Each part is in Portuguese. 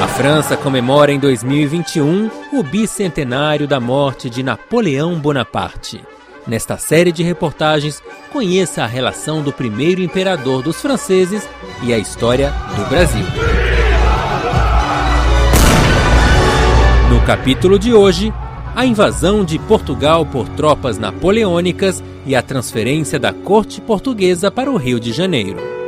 A França comemora em 2021 o bicentenário da morte de Napoleão Bonaparte. Nesta série de reportagens, conheça a relação do primeiro imperador dos franceses e a história do Brasil. No capítulo de hoje, a invasão de Portugal por tropas napoleônicas e a transferência da corte portuguesa para o Rio de Janeiro.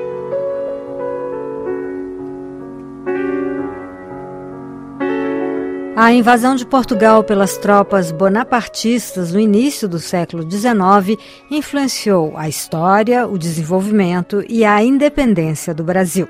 A invasão de Portugal pelas tropas bonapartistas no início do século XIX influenciou a história, o desenvolvimento e a independência do Brasil.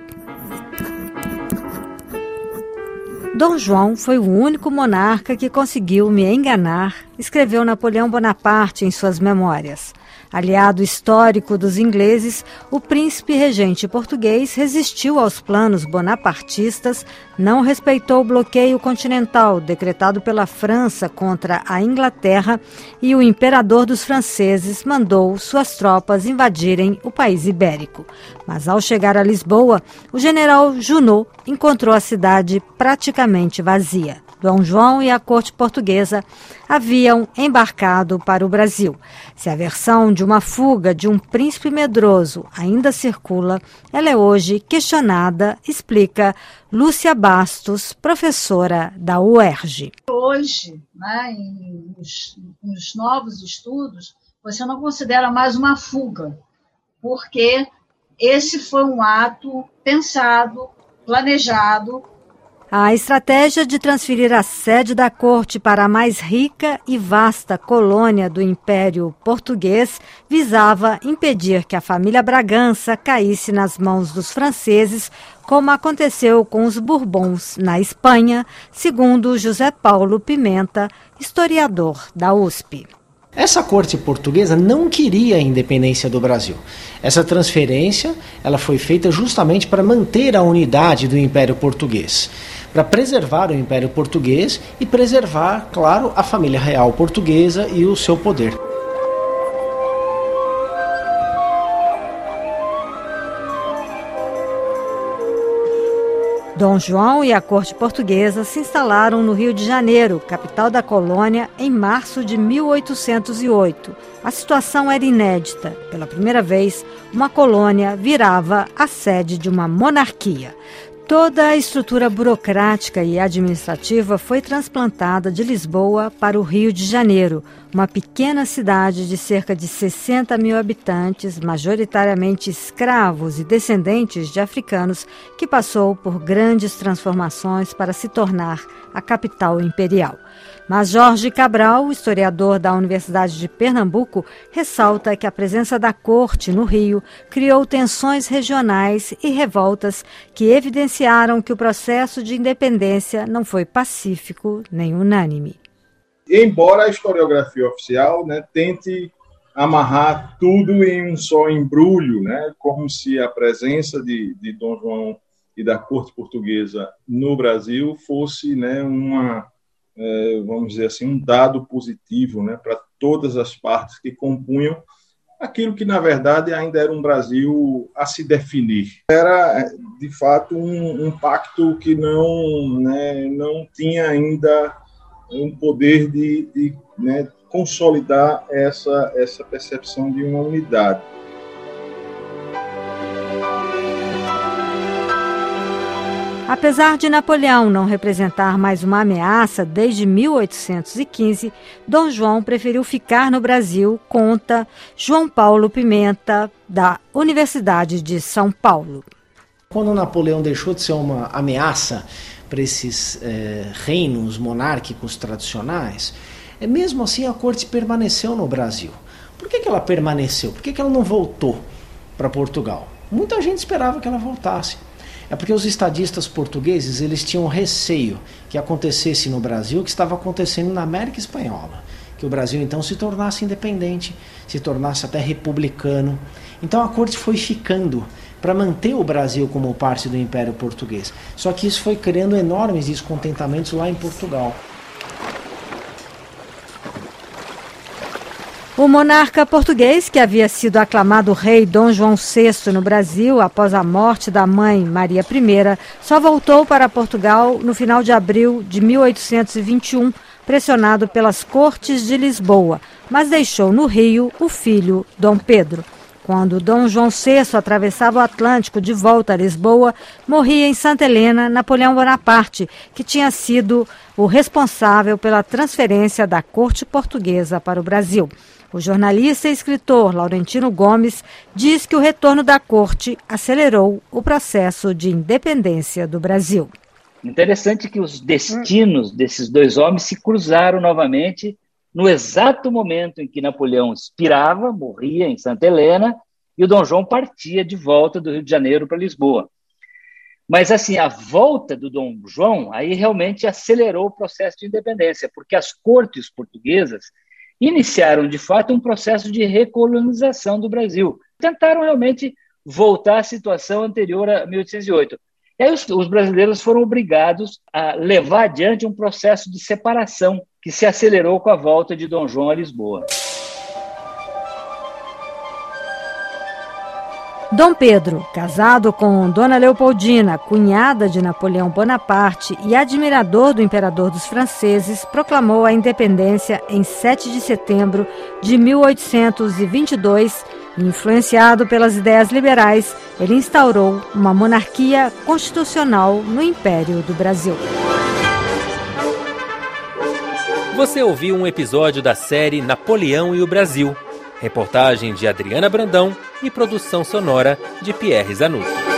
Dom João foi o único monarca que conseguiu me enganar, escreveu Napoleão Bonaparte em suas memórias. Aliado histórico dos ingleses, o príncipe regente português resistiu aos planos bonapartistas, não respeitou o bloqueio continental decretado pela França contra a Inglaterra e o imperador dos franceses mandou suas tropas invadirem o país ibérico. Mas ao chegar a Lisboa, o general Junot encontrou a cidade praticamente vazia. Dom João e a corte portuguesa haviam embarcado para o Brasil. Se a versão de uma fuga de um príncipe medroso ainda circula, ela é hoje questionada, explica Lúcia Bastos, professora da UERJ. Hoje, né, nos, nos novos estudos, você não considera mais uma fuga, porque esse foi um ato pensado, planejado a estratégia de transferir a sede da corte para a mais rica e vasta colônia do Império Português visava impedir que a família Bragança caísse nas mãos dos franceses, como aconteceu com os Bourbons na Espanha, segundo José Paulo Pimenta, historiador da USP. Essa corte portuguesa não queria a independência do Brasil. Essa transferência ela foi feita justamente para manter a unidade do Império Português para preservar o Império Português e preservar, claro, a família real portuguesa e o seu poder. Dom João e a corte portuguesa se instalaram no Rio de Janeiro, capital da colônia, em março de 1808. A situação era inédita. Pela primeira vez, uma colônia virava a sede de uma monarquia. Toda a estrutura burocrática e administrativa foi transplantada de Lisboa para o Rio de Janeiro, uma pequena cidade de cerca de 60 mil habitantes, majoritariamente escravos e descendentes de africanos, que passou por grandes transformações para se tornar a capital imperial. Mas Jorge Cabral, historiador da Universidade de Pernambuco, ressalta que a presença da corte no Rio criou tensões regionais e revoltas que evidenciaram que o processo de independência não foi pacífico nem unânime. Embora a historiografia oficial né, tente amarrar tudo em um só embrulho, né, como se a presença de, de Dom João e da corte portuguesa no Brasil fosse né, uma é, vamos dizer assim, um dado positivo né, para todas as partes que compunham aquilo que, na verdade, ainda era um Brasil a se definir. Era, de fato, um, um pacto que não, né, não tinha ainda um poder de, de né, consolidar essa, essa percepção de uma unidade. Apesar de Napoleão não representar mais uma ameaça desde 1815, Dom João preferiu ficar no Brasil, conta João Paulo Pimenta, da Universidade de São Paulo. Quando Napoleão deixou de ser uma ameaça para esses eh, reinos monárquicos tradicionais, é mesmo assim a corte permaneceu no Brasil. Por que, que ela permaneceu? Por que, que ela não voltou para Portugal? Muita gente esperava que ela voltasse. É porque os estadistas portugueses eles tinham receio que acontecesse no Brasil o que estava acontecendo na América Espanhola, que o Brasil então se tornasse independente, se tornasse até republicano. Então a corte foi ficando para manter o Brasil como parte do Império Português. Só que isso foi criando enormes descontentamentos lá em Portugal. O monarca português, que havia sido aclamado rei Dom João VI no Brasil após a morte da mãe Maria I, só voltou para Portugal no final de abril de 1821, pressionado pelas cortes de Lisboa, mas deixou no Rio o filho Dom Pedro. Quando Dom João VI atravessava o Atlântico de volta a Lisboa, morria em Santa Helena Napoleão Bonaparte, que tinha sido o responsável pela transferência da corte portuguesa para o Brasil. O jornalista e escritor Laurentino Gomes diz que o retorno da corte acelerou o processo de independência do Brasil. Interessante que os destinos desses dois homens se cruzaram novamente no exato momento em que Napoleão expirava, morria em Santa Helena, e o Dom João partia de volta do Rio de Janeiro para Lisboa. Mas, assim, a volta do Dom João aí realmente acelerou o processo de independência, porque as cortes portuguesas iniciaram, de fato, um processo de recolonização do Brasil. Tentaram realmente voltar à situação anterior a 1808. E aí os, os brasileiros foram obrigados a levar adiante um processo de separação que se acelerou com a volta de Dom João a Lisboa. Dom Pedro, casado com Dona Leopoldina, cunhada de Napoleão Bonaparte e admirador do imperador dos franceses, proclamou a independência em 7 de setembro de 1822 Influenciado pelas ideias liberais, ele instaurou uma monarquia constitucional no Império do Brasil. Você ouviu um episódio da série Napoleão e o Brasil. Reportagem de Adriana Brandão e produção sonora de Pierre Zanuto.